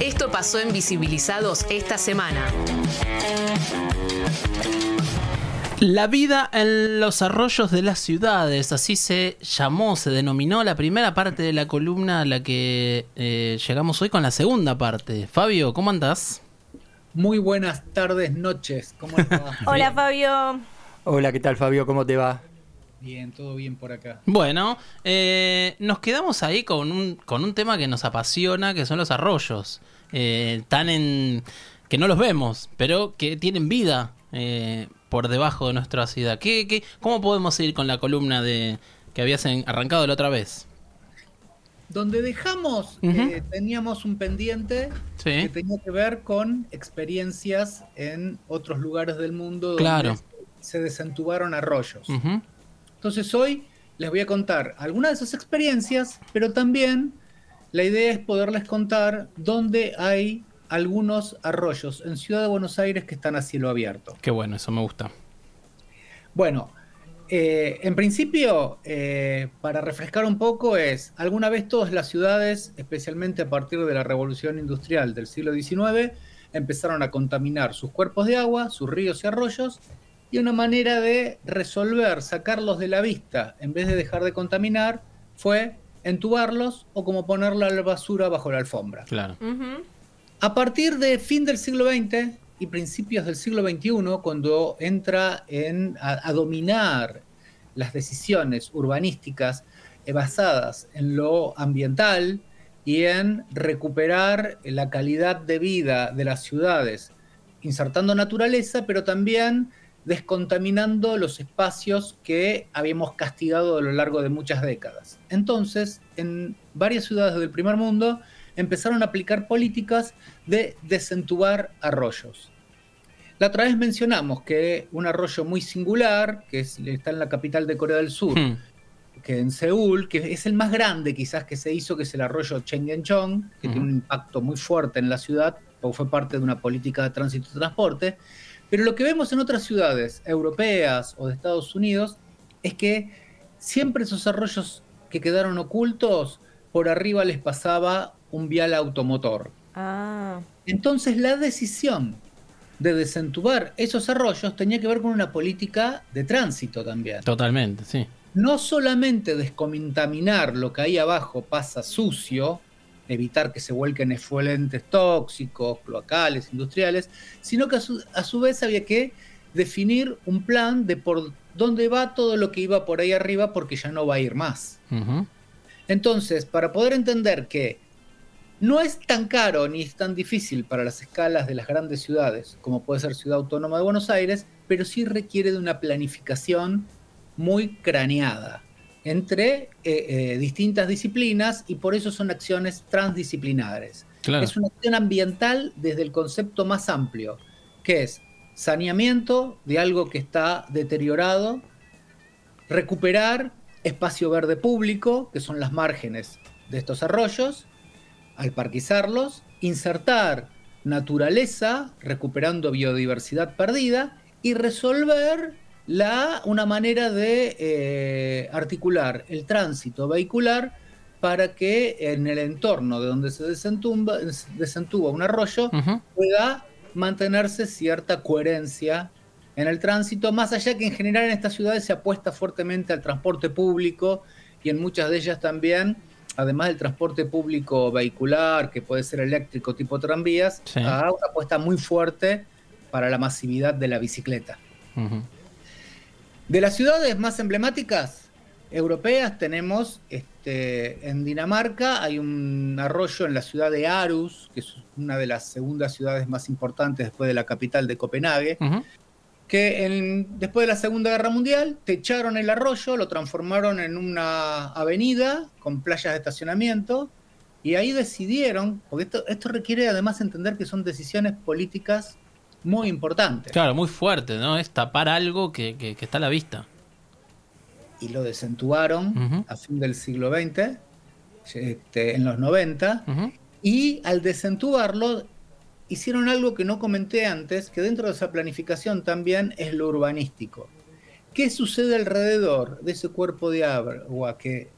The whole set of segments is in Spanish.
Esto pasó en Visibilizados esta semana. La vida en los arroyos de las ciudades, así se llamó, se denominó la primera parte de la columna a la que eh, llegamos hoy con la segunda parte. Fabio, ¿cómo andás? Muy buenas tardes, noches. ¿Cómo va? Hola Fabio. Hola, ¿qué tal Fabio? ¿Cómo te va? Bien, todo bien por acá. Bueno, eh, nos quedamos ahí con un, con un tema que nos apasiona, que son los arroyos. Eh, tan en... que no los vemos, pero que tienen vida. Eh, por debajo de nuestra ciudad. ¿Qué, qué, ¿Cómo podemos seguir con la columna de que habías arrancado la otra vez? Donde dejamos, eh, teníamos un pendiente que tenía que ver con experiencias en otros lugares del mundo donde claro. se desentubaron arroyos. Entonces hoy les voy a contar algunas de esas experiencias, pero también la idea es poderles contar dónde hay algunos arroyos en Ciudad de Buenos Aires que están a cielo abierto. Qué bueno, eso me gusta. Bueno, eh, en principio, eh, para refrescar un poco, es, alguna vez todas las ciudades, especialmente a partir de la revolución industrial del siglo XIX, empezaron a contaminar sus cuerpos de agua, sus ríos y arroyos, y una manera de resolver, sacarlos de la vista, en vez de dejar de contaminar, fue entubarlos o como ponerla a la basura bajo la alfombra. Claro. A partir de fin del siglo XX y principios del siglo XXI, cuando entra en, a, dominar las decisiones urbanísticas eh, basadas en lo ambiental y en recuperar la calidad de vida de las ciudades, insertando naturaleza, pero también descontaminando los espacios que habíamos castigado a lo largo de muchas décadas. Entonces, en varias ciudades del primer mundo, empezaron a aplicar políticas de desentubar arroyos. La otra vez mencionamos que un arroyo muy singular, que está en la capital de Corea del Sur, hmm. que en Seúl, que es el más grande quizás que se hizo, que es el arroyo Chenggenchong, que tiene un impacto muy fuerte en la ciudad, porque fue parte de una política de tránsito y transporte. Pero lo que vemos en otras ciudades europeas o de Estados Unidos es que siempre esos arroyos que quedaron ocultos, por arriba les pasaba un vial automotor. Ah. Entonces la decisión de desentubar esos arroyos tenía que ver con una política de tránsito también. Totalmente, sí. No solamente descontaminar lo que ahí abajo pasa sucio, evitar que se vuelquen efluentes tóxicos, cloacales, industriales, sino que a su, vez había que definir un plan de por dónde va todo lo que iba por ahí arriba porque ya no va a ir más. Entonces, para poder entender que no es tan caro ni es tan difícil para las escalas de las grandes ciudades, como puede ser Ciudad Autónoma de Buenos Aires, pero sí requiere de una planificación muy craneada entre eh, eh, distintas disciplinas y por eso son acciones transdisciplinares. Es una acción ambiental desde el concepto más amplio, que es saneamiento de algo que está deteriorado, recuperar espacio verde público, que son las márgenes de estos arroyos, al parquizarlos, insertar naturaleza, recuperando biodiversidad perdida, y resolver la, una manera de eh, articular el tránsito vehicular para que en el entorno de donde se desentumba, desentuba un arroyo pueda mantenerse cierta coherencia en el tránsito, más allá que en general en estas ciudades se apuesta fuertemente al transporte público y en muchas de ellas también además del transporte público vehicular, que puede ser eléctrico tipo tranvías, a una apuesta muy fuerte para la masividad de la bicicleta. De las ciudades más emblemáticas europeas tenemos este, en Dinamarca, hay un arroyo en la ciudad de Aarhus, que es una de las segundas ciudades más importantes después de la capital de Copenhague, que después de la Segunda Guerra Mundial techaron el arroyo, lo transformaron en una avenida con playas de estacionamiento y ahí decidieron, porque esto, esto requiere además entender que son decisiones políticas muy importantes. Claro, muy fuerte, ¿no? Es tapar algo que, está a la vista. Y lo desentubaron a fin del siglo XX, este, en los 90, y al desentubarlo hicieron algo que no comenté antes, que dentro de esa planificación también es lo urbanístico. ¿Qué sucede alrededor de ese cuerpo de agua que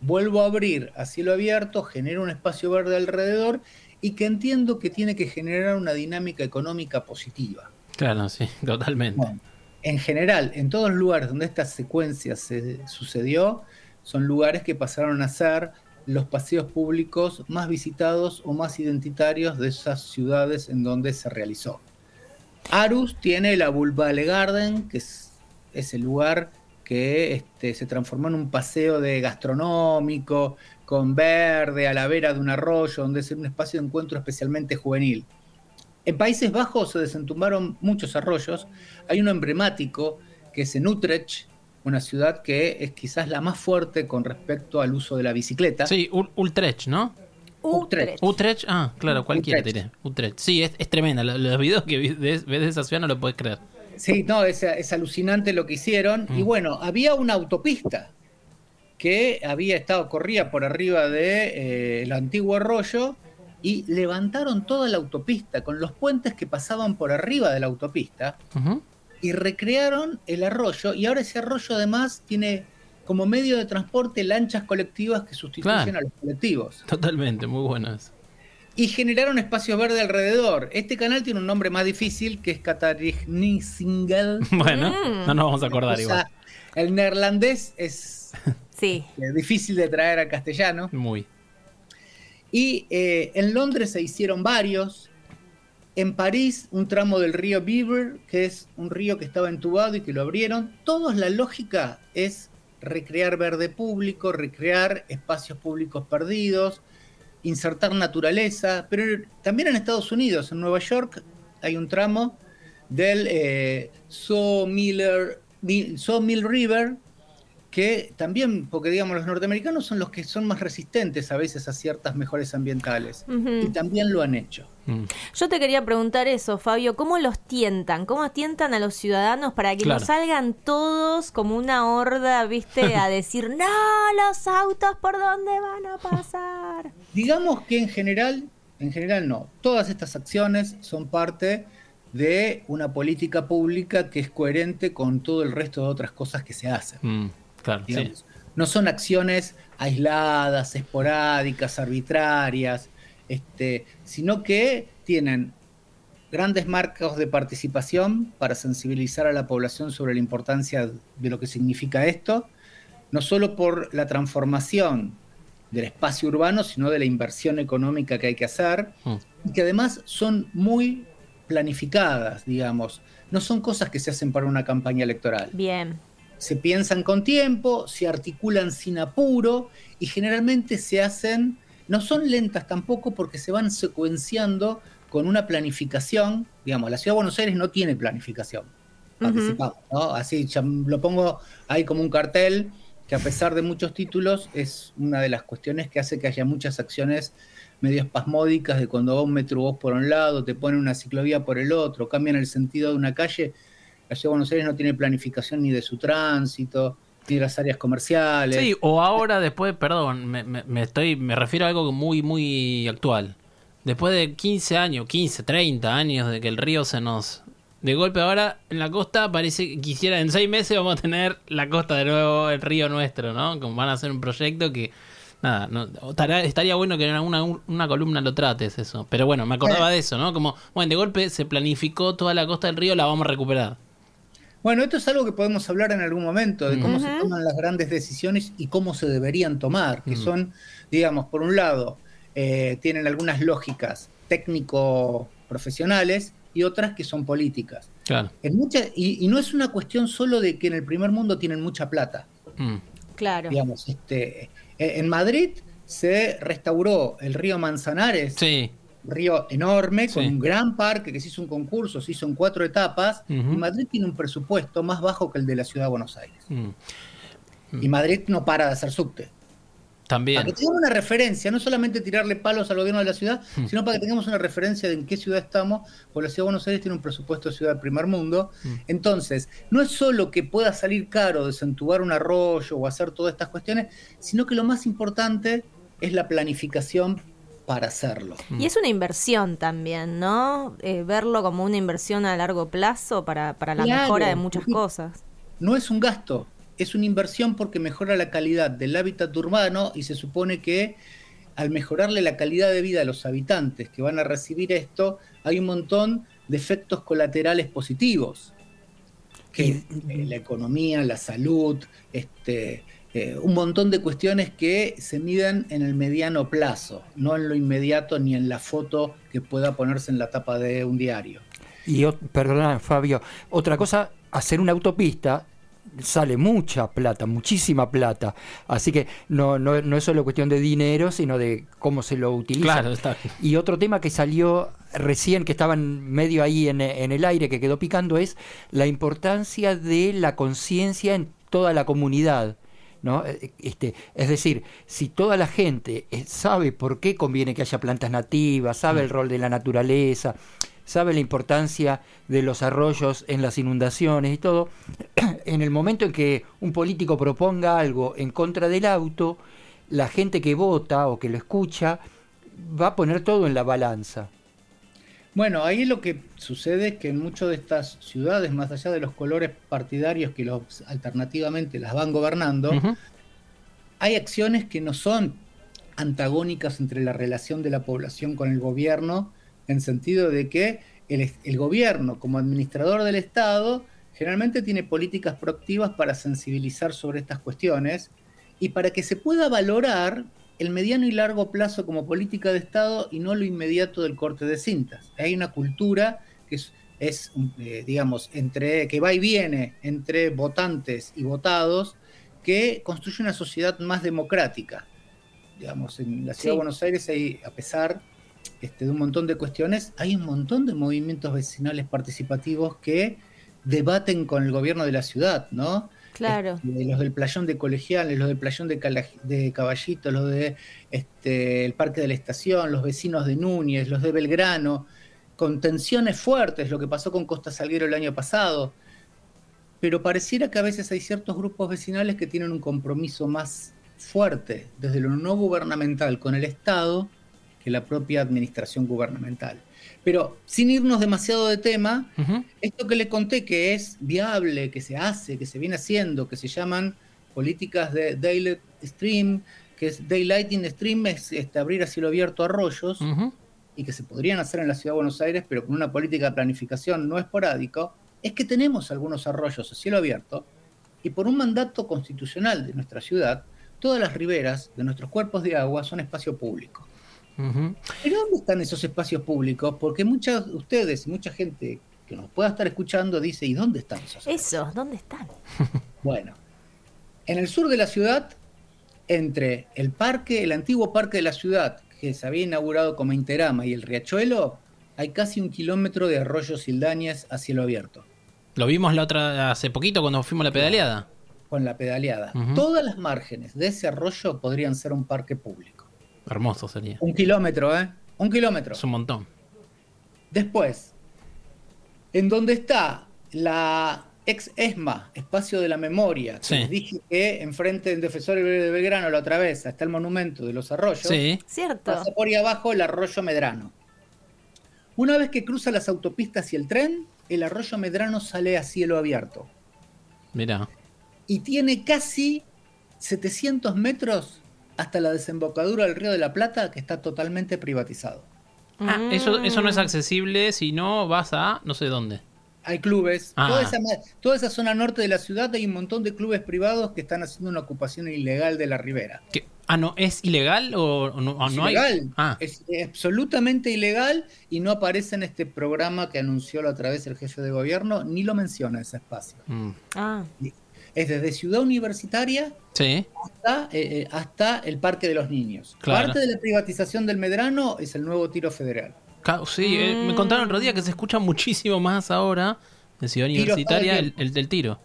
vuelvo a abrir a cielo abierto, genera un espacio verde alrededor y que entiendo que tiene que generar una dinámica económica positiva. Claro, sí, totalmente. Bueno, en general, en todos los lugares donde esta secuencia se sucedió, son lugares que pasaron a ser los paseos públicos más visitados o más identitarios de esas ciudades en donde se realizó. Arus tiene la Bulbale Garden, que es ese lugar que este, se transformó en un paseo de gastronómico, con verde, a la vera de un arroyo, donde es un espacio de encuentro especialmente juvenil. En Países Bajos se desentumbaron muchos arroyos. Hay uno emblemático que es en Utrecht, una ciudad que es quizás la más fuerte con respecto al uso de la bicicleta. Sí, Utrecht, ¿no? Utrecht. Utrecht, ah, claro, cualquiera diré. Utrecht. Sí, es, tremenda. Los, videos que ves, de esa ciudad no lo puedes creer. Sí, no, es, alucinante lo que hicieron. Y mm. bueno, había una autopista que había estado, corría por arriba del de, eh, antiguo arroyo y levantaron toda la autopista con los puentes que pasaban por arriba de la autopista y recrearon el arroyo y ahora ese arroyo además tiene como medio de transporte lanchas colectivas que sustituyen a los colectivos. Totalmente, muy buenas. Y generaron espacio verde alrededor. Este canal tiene un nombre más difícil que es Katarignisingel. Bueno, mm. no nos vamos a acordar igual. El neerlandés es sí. difícil de traer al castellano. Muy. Y eh, en Londres se hicieron varios. En París, un tramo del río Beaver, que es un río que estaba entubado y que lo abrieron. Todos la lógica es recrear verde público, recrear espacios públicos perdidos, insertar naturaleza. Pero también en Estados Unidos, en Nueva York, hay un tramo del eh, Sawmill River, que también, porque digamos los norteamericanos son los que son más resistentes a veces a ciertas mejores ambientales y también lo han hecho. Mm. Yo te quería preguntar eso, Fabio, ¿cómo los tientan? ¿Cómo tientan a los ciudadanos para que no salgan todos como una horda, viste, a decir, no, los autos por dónde van a pasar? digamos que en general, en general no, todas estas acciones son parte de una política pública que es coherente con todo el resto de otras cosas que se hacen. Mm. No son acciones aisladas, esporádicas, arbitrarias, este, sino que tienen grandes marcos de participación para sensibilizar a la población sobre la importancia de lo que significa esto, no solo por la transformación del espacio urbano, sino de la inversión económica que hay que hacer, mm. y que además son muy planificadas, digamos. No son cosas que se hacen para una campaña electoral. Bien se piensan con tiempo, se articulan sin apuro y generalmente se hacen, no son lentas tampoco porque se van secuenciando con una planificación. Digamos, la Ciudad de Buenos Aires no tiene planificación. Participamos, ¿no? Así lo pongo ahí como un cartel que a pesar de muchos títulos es una de las cuestiones que hace que haya muchas acciones medio espasmódicas de cuando va un metrobús por un lado, te ponen una ciclovía por el otro, cambian el sentido de una calle la ciudad de Buenos Aires no tiene planificación ni de su tránsito, ni de las áreas comerciales. Sí, o ahora después, perdón, me, estoy, me refiero a algo muy, muy actual. Después de 15 años, 15, 30 años de que el río se nos... De golpe ahora en la costa parece que quisiera, en seis meses vamos a tener la costa de nuevo, el río nuestro, ¿no? Como van a hacer un proyecto que nada, no, estaría, bueno que en una, una, columna lo trates eso. Pero bueno, me acordaba de eso, ¿no? Como, bueno, de golpe se planificó toda la costa del río, la vamos a recuperar. Bueno, esto es algo que podemos hablar en algún momento, de cómo se toman las grandes decisiones y cómo se deberían tomar, que son, digamos, por un lado, eh, tienen algunas lógicas técnico-profesionales y otras que son políticas. Claro. y, no es una cuestión solo de que en el primer mundo tienen mucha plata. Mm. Claro. Digamos, este, e, en Madrid se restauró el río Manzanares. Sí río enorme, con un gran parque que se hizo un concurso, se hizo en cuatro etapas, y Madrid tiene un presupuesto más bajo que el de la ciudad de Buenos Aires. Mm. Y Madrid no para de hacer subte. También. Para que tengamos una referencia, no solamente tirarle palos al gobierno de la ciudad, mm. sino para que tengamos una referencia de en qué ciudad estamos, porque la ciudad de Buenos Aires tiene un presupuesto de ciudad del primer mundo. Mm. Entonces, no es solo que pueda salir caro desentubar un arroyo o hacer todas estas cuestiones, sino que lo más importante es la planificación para hacerlo. Y es una inversión también, ¿no? Eh, verlo como una inversión a largo plazo para, la mejora de muchas cosas. No es un gasto, es una inversión porque mejora la calidad del hábitat urbano y se supone que al mejorarle la calidad de vida a los habitantes que van a recibir esto, hay un montón de efectos colaterales positivos, que eh, la economía, la salud, este, eh, un montón de cuestiones que se miden en el mediano plazo, no en lo inmediato ni en la foto que pueda ponerse en la tapa de un diario. Y, perdona, Fabio, otra cosa, hacer una autopista sale mucha plata, muchísima plata. Así que no, no, no es solo cuestión de dinero, sino de cómo se lo utiliza. Claro, está. Y otro tema que salió recién, que estaba medio ahí en, en el aire, que quedó picando, es la importancia de la conciencia en toda la comunidad. ¿No? Eh, este, es decir, si toda la gente eh, sabe por qué conviene que haya plantas nativas, sabe el mm. rol de la naturaleza, sabe la importancia de los arroyos en las inundaciones y todo, en el momento en que un político proponga algo en contra del auto, la gente que vota o que lo escucha va a poner todo en la balanza. Bueno, ahí lo que sucede es que en muchas de estas ciudades, más allá de los colores partidarios que los alternativamente las van gobernando, hay acciones que no son antagónicas entre la relación de la población con el gobierno, en sentido de que el, el gobierno, como administrador del Estado, generalmente tiene políticas proactivas para sensibilizar sobre estas cuestiones y para que se pueda valorar el mediano y largo plazo como política de Estado y no lo inmediato del corte de cintas. Hay una cultura que es, eh, digamos, entre que va y viene entre votantes y votados que construye una sociedad más democrática. Digamos, en la ciudad de Buenos Aires hay, a pesar este, de un montón de cuestiones, hay un montón de movimientos vecinales participativos que debaten con el gobierno de la ciudad, ¿no? Claro. Este, los del playón de colegiales, los del playón de, de Caballito, los del este, el Parque de la Estación, los vecinos de Núñez, los de Belgrano, con tensiones fuertes, lo que pasó con Costa Salguero el año pasado. Pero pareciera que a veces hay ciertos grupos vecinales que tienen un compromiso más fuerte desde lo no gubernamental con el Estado que la propia administración gubernamental. Pero sin irnos demasiado de tema, esto que le conté que es viable, que se hace, que se viene haciendo, que se llaman políticas de daylight stream, que es daylighting stream, es este, abrir a cielo abierto arroyos, y que se podrían hacer en la ciudad de Buenos Aires, pero con una política de planificación no esporádico, es que tenemos algunos arroyos a cielo abierto, y por un mandato constitucional de nuestra ciudad, todas las riberas de nuestros cuerpos de agua son espacio público. Pero ¿dónde están esos espacios públicos? Porque muchas ustedes, mucha gente que nos pueda estar escuchando dice, ¿y dónde están esos Esos, ¿dónde están? Bueno, en el sur de la ciudad, entre el parque, el antiguo parque de la ciudad, que se había inaugurado como Interama, y el Riachuelo, hay casi un kilómetro de arroyos sildañas a cielo abierto. Lo vimos la otra hace poquito cuando fuimos a la pedaleada. Con la pedaleada. Todas las márgenes de ese arroyo podrían ser un parque público. Hermoso sería. Un kilómetro, ¿eh? Un kilómetro. Es un montón. Después, en donde está la ex ESMA, Espacio de la Memoria, que les dije que enfrente del Defensor de Belgrano la otra vez está el monumento de los arroyos. Sí. Cierto. Pasa por ahí abajo el arroyo Medrano. Una vez que cruza las autopistas y el tren, el arroyo Medrano sale a cielo abierto. Mira. Y tiene casi 700 metros hasta la desembocadura del Río de la Plata, que está totalmente privatizado. Ah, eso, eso no es accesible si no vas a no sé dónde. Hay clubes. Ah. Toda, esa, zona norte de la ciudad hay un montón de clubes privados que están haciendo una ocupación ilegal de la ribera. Ah, no, ¿es ilegal o no, es no ilegal. Ah. Es, absolutamente ilegal y no aparece en este programa que anunció la otra vez el jefe de gobierno, ni lo menciona ese espacio. Mm. Ah es desde Ciudad Universitaria eh, eh, hasta, el Parque de los Niños. Parte de la privatización del Medrano es el nuevo tiro federal. Sí, eh, me contaron el otro día que se escucha muchísimo más ahora en Ciudad Universitaria el, del tiro.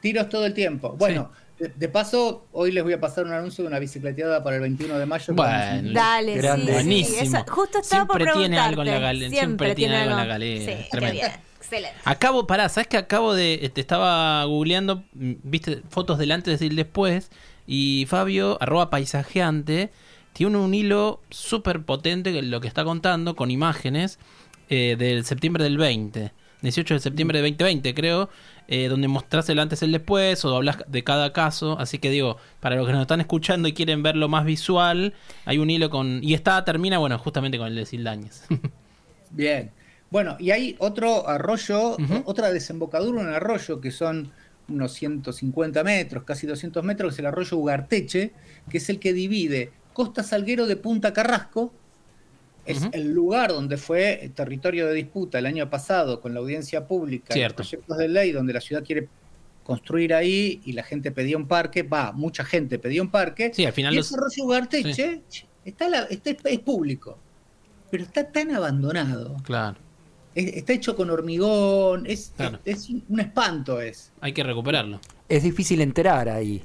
Tiros todo el tiempo. Bueno, de, paso, hoy les voy a pasar un anuncio de una bicicleteada para el 21 de mayo. Bueno, dale, sí, buenísimo. justo estaba siempre por tiene algo en la galera. Siempre, tiene algo en la galera. Tremendo. Excelente. Acabo, pará, ¿sabes que acabo de. Te este, estaba googleando, viste, fotos del antes y el después. Y Fabio, arroba paisajeante, tiene un hilo súper potente, lo que está contando, con imágenes eh, del septiembre del 20. 18 de septiembre de 2020, creo, eh, donde mostrás el antes y el después o hablas de cada caso. Así que digo, para los que nos están escuchando y quieren verlo más visual, hay un hilo con. Y está, termina, bueno, justamente con el de Sildañez. Bien. Bueno, y hay otro arroyo, otra desembocadura, un arroyo que son unos 150 metros, casi 200 metros, que es el arroyo Ugarteche, que es el que divide Costa Salguero de Punta Carrasco, es el lugar donde fue territorio de disputa el año pasado con la audiencia pública Cierto. y proyectos de ley donde la ciudad quiere construir ahí y la gente pedía un parque, va, mucha gente pedía un parque. Sí, al final y los- ese arroyo Ugarteche está, la- está- es público, pero está tan abandonado. Claro, Es- está hecho con hormigón, es, Claro. es, es un espanto es. hay que recuperarlo. Es difícil entrar ahí.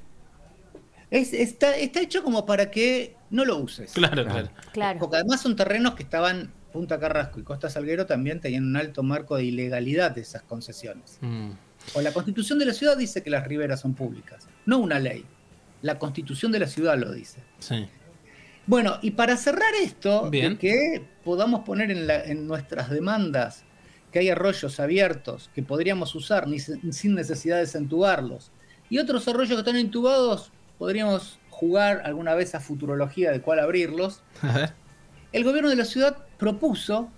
Es- está, está hecho como para que no lo uses. Claro, Claro. claro. Claro. Porque además son terrenos que estaban, Punta Carrasco y Costa Salguero también tenían un alto marco de ilegalidad de esas concesiones. Mm, O la constitución de la ciudad dice que las riberas son públicas, no una ley. La constitución de la ciudad lo dice. sí. Bueno, y para cerrar esto, Bien. que podamos poner en, la- en nuestras demandas que hay arroyos abiertos que podríamos usar ni sin necesidad de desentubarlos, y otros arroyos que están intubados, podríamos jugar alguna vez a futurología de cuál abrirlos. A ver. El gobierno de la ciudad propuso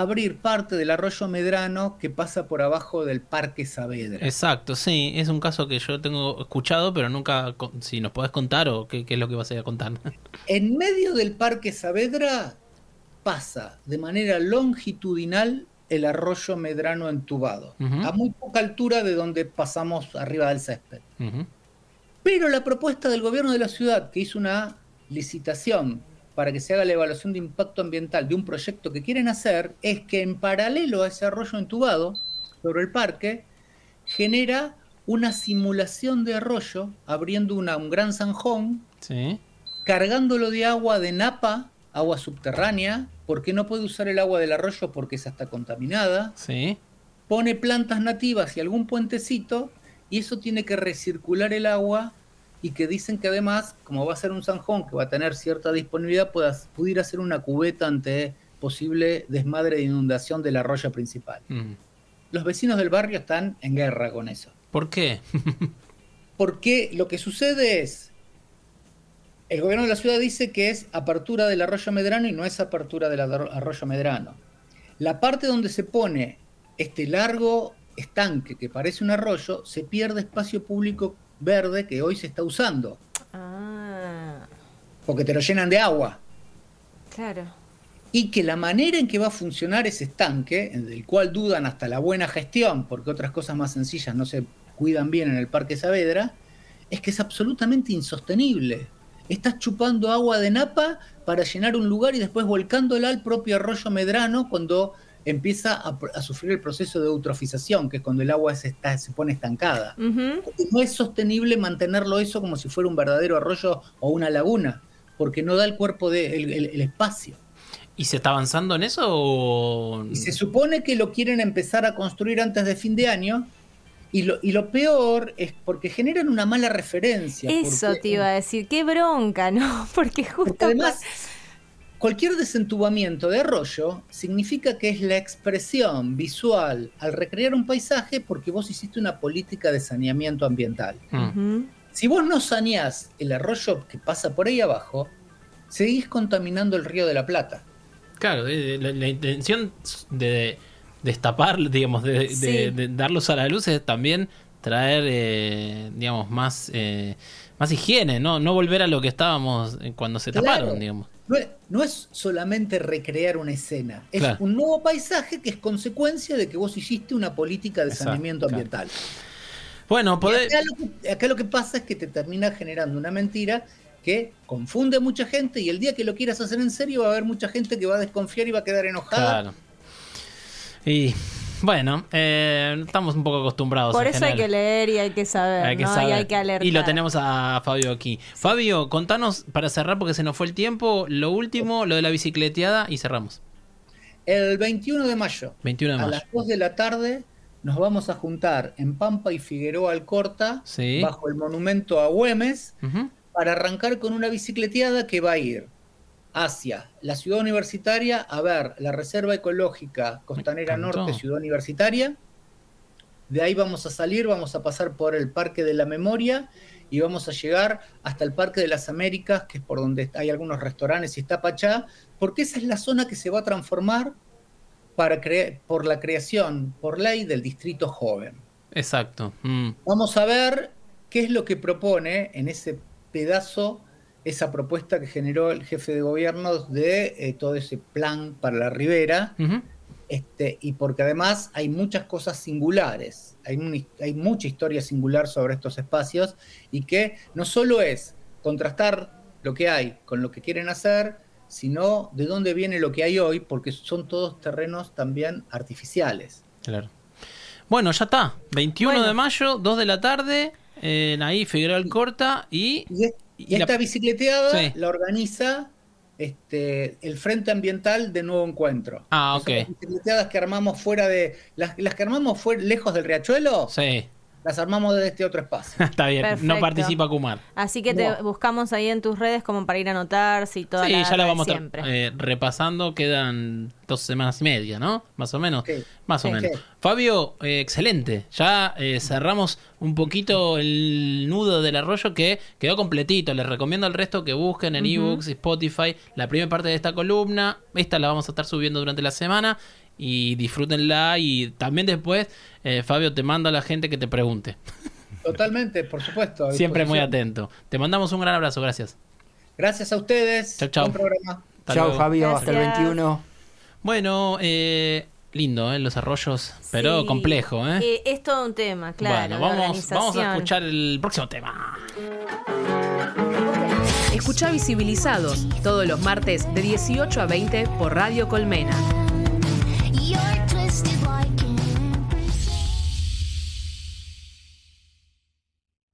abrir parte del arroyo Medrano que pasa por abajo del Parque Saavedra. Exacto, sí, es un caso que yo tengo escuchado, pero nunca, si nos podés contar o qué, qué es lo que vas a ir a contar. En medio del Parque Saavedra pasa de manera longitudinal el arroyo Medrano entubado, a muy poca altura de donde pasamos arriba del césped. Pero la propuesta del gobierno de la ciudad, que hizo una licitación para que se haga la evaluación de impacto ambiental de un proyecto que quieren hacer, es que en paralelo a ese arroyo entubado, sobre el parque, genera una simulación de arroyo, abriendo una- un gran zanjón Sí, cargándolo de agua de napa, agua subterránea, porque no puede usar el agua del arroyo porque esa está contaminada, sí. pone plantas nativas y algún puentecito, y eso tiene que recircular el agua y que dicen que además, como va a ser un zanjón que va a tener cierta disponibilidad, pueda, pudiera ser una cubeta ante posible desmadre de inundación del arroyo principal. Mm. Los vecinos del barrio están en guerra con eso. ¿Por qué? Porque lo que sucede es, el gobierno de la ciudad dice que es apertura del arroyo Medrano y no es apertura del arro- arroyo Medrano. La parte donde se pone este largo estanque que parece un arroyo, se pierde espacio público verde que hoy se está usando, Ah, porque te lo llenan de agua. claro. Y que la manera en que va a funcionar ese estanque, del cual dudan hasta la buena gestión, porque otras cosas más sencillas no se cuidan bien en el Parque Saavedra, es que es absolutamente insostenible. Estás chupando agua de napa para llenar un lugar y después volcándola al propio arroyo Medrano cuando empieza a, a sufrir el proceso de eutrofización, que es cuando el agua se, está, se pone estancada. No es sostenible mantenerlo eso como si fuera un verdadero arroyo o una laguna, porque no da el cuerpo de, el- el- el espacio. ¿Y se está avanzando en eso o...? Y se supone que lo quieren empezar a construir antes de fin de año. Y lo, y lo peor es porque generan una mala referencia. Eso porque- te iba a decir, qué bronca, ¿no? Porque justo... Porque además, cualquier desentubamiento de arroyo significa que es la expresión visual al recrear un paisaje porque vos hiciste una política de saneamiento ambiental. Mm. Si vos no saneás el arroyo que pasa por ahí abajo, seguís contaminando el río de la Plata. Claro, la, la intención de destapar, digamos, de, de- Sí. de darlos a la luz es también traer, eh, digamos, más, eh, más higiene, ¿no? No volver a lo que estábamos eh, cuando se Claro. taparon, digamos. No es, no es solamente recrear una escena, es Claro. un nuevo paisaje que es consecuencia de que vos hiciste una política de Exacto, saneamiento claro. ambiental. Bueno, Y poder... acá, lo que, acá lo que pasa es que te termina generando una mentira que confunde a mucha gente y el día que lo quieras hacer en serio va a haber mucha gente que va a desconfiar y va a quedar enojada. Claro. Y bueno, eh, estamos un poco acostumbrados. Por eso hay que leer y hay que saber, Hay que ¿no? saber. Y hay que alertar. Y lo tenemos a Fabio aquí. Fabio, contanos para cerrar porque se nos fue el tiempo. Lo último, lo de la bicicleteada y cerramos. El 21 de mayo, 21 de a mayo. las 2 de la tarde, nos vamos a juntar en Pampa y Figueroa Alcorta, Sí. bajo el monumento a Güemes, para arrancar con una bicicleteada que va a ir hacia la ciudad universitaria a ver la Reserva Ecológica Costanera Norte, Ciudad Universitaria. De ahí vamos a salir, vamos a pasar por el Parque de la Memoria y vamos a llegar hasta el Parque de las Américas, que es por donde hay algunos restaurantes y está Pachá, porque esa es la zona que se va a transformar para por la creación por ley del distrito joven. Exacto. Mm. Vamos a ver qué es lo que propone en ese pedazo esa propuesta que generó el jefe de gobierno de eh, todo ese plan para la ribera, este, y porque además hay muchas cosas singulares, hay, hay mucha historia singular sobre estos espacios, y que no solo es contrastar lo que hay con lo que quieren hacer, sino de dónde viene lo que hay hoy, porque son todos terrenos también artificiales. Claro. Bueno, ya está. 21 de mayo, 2 de la tarde, en ahí Figueroa Corta y... Y, esta bicicleteada la organiza este, el Frente Ambiental de Nuevo Encuentro. Ah, ok. Las bicicleteadas que armamos fuera de. Las, las que armamos fue lejos del riachuelo. Sí las armamos desde este otro espacio. Está bien, no participa Kumar. Así que te buscamos ahí en tus redes como para ir a anotar si toda sí, ya la vamos siempre. Eh, repasando, quedan dos semanas y media, ¿no? Más o menos. Más o menos. Fabio, eh, excelente. Ya eh, cerramos un poquito el nudo del arroyo que quedó completito. Les recomiendo al resto que busquen en ebooks y Spotify la primera parte de esta columna. Esta la vamos a estar subiendo durante la semana y disfrútenla y también después, eh, Fabio, te manda a la gente que te pregunte. Totalmente, por supuesto. Siempre muy atento. Te mandamos un gran abrazo, gracias. Gracias a ustedes. Chao, chao. Chao, Fabio, hasta el 21. Bueno, eh, lindo, ¿eh? los arroyos, pero complejo. ¿eh? ¿eh? es todo un tema, claro. Bueno, vamos, vamos a escuchar el próximo tema. Escucha Visibilizados todos los martes de 18 a 20 por Radio Colmena. You're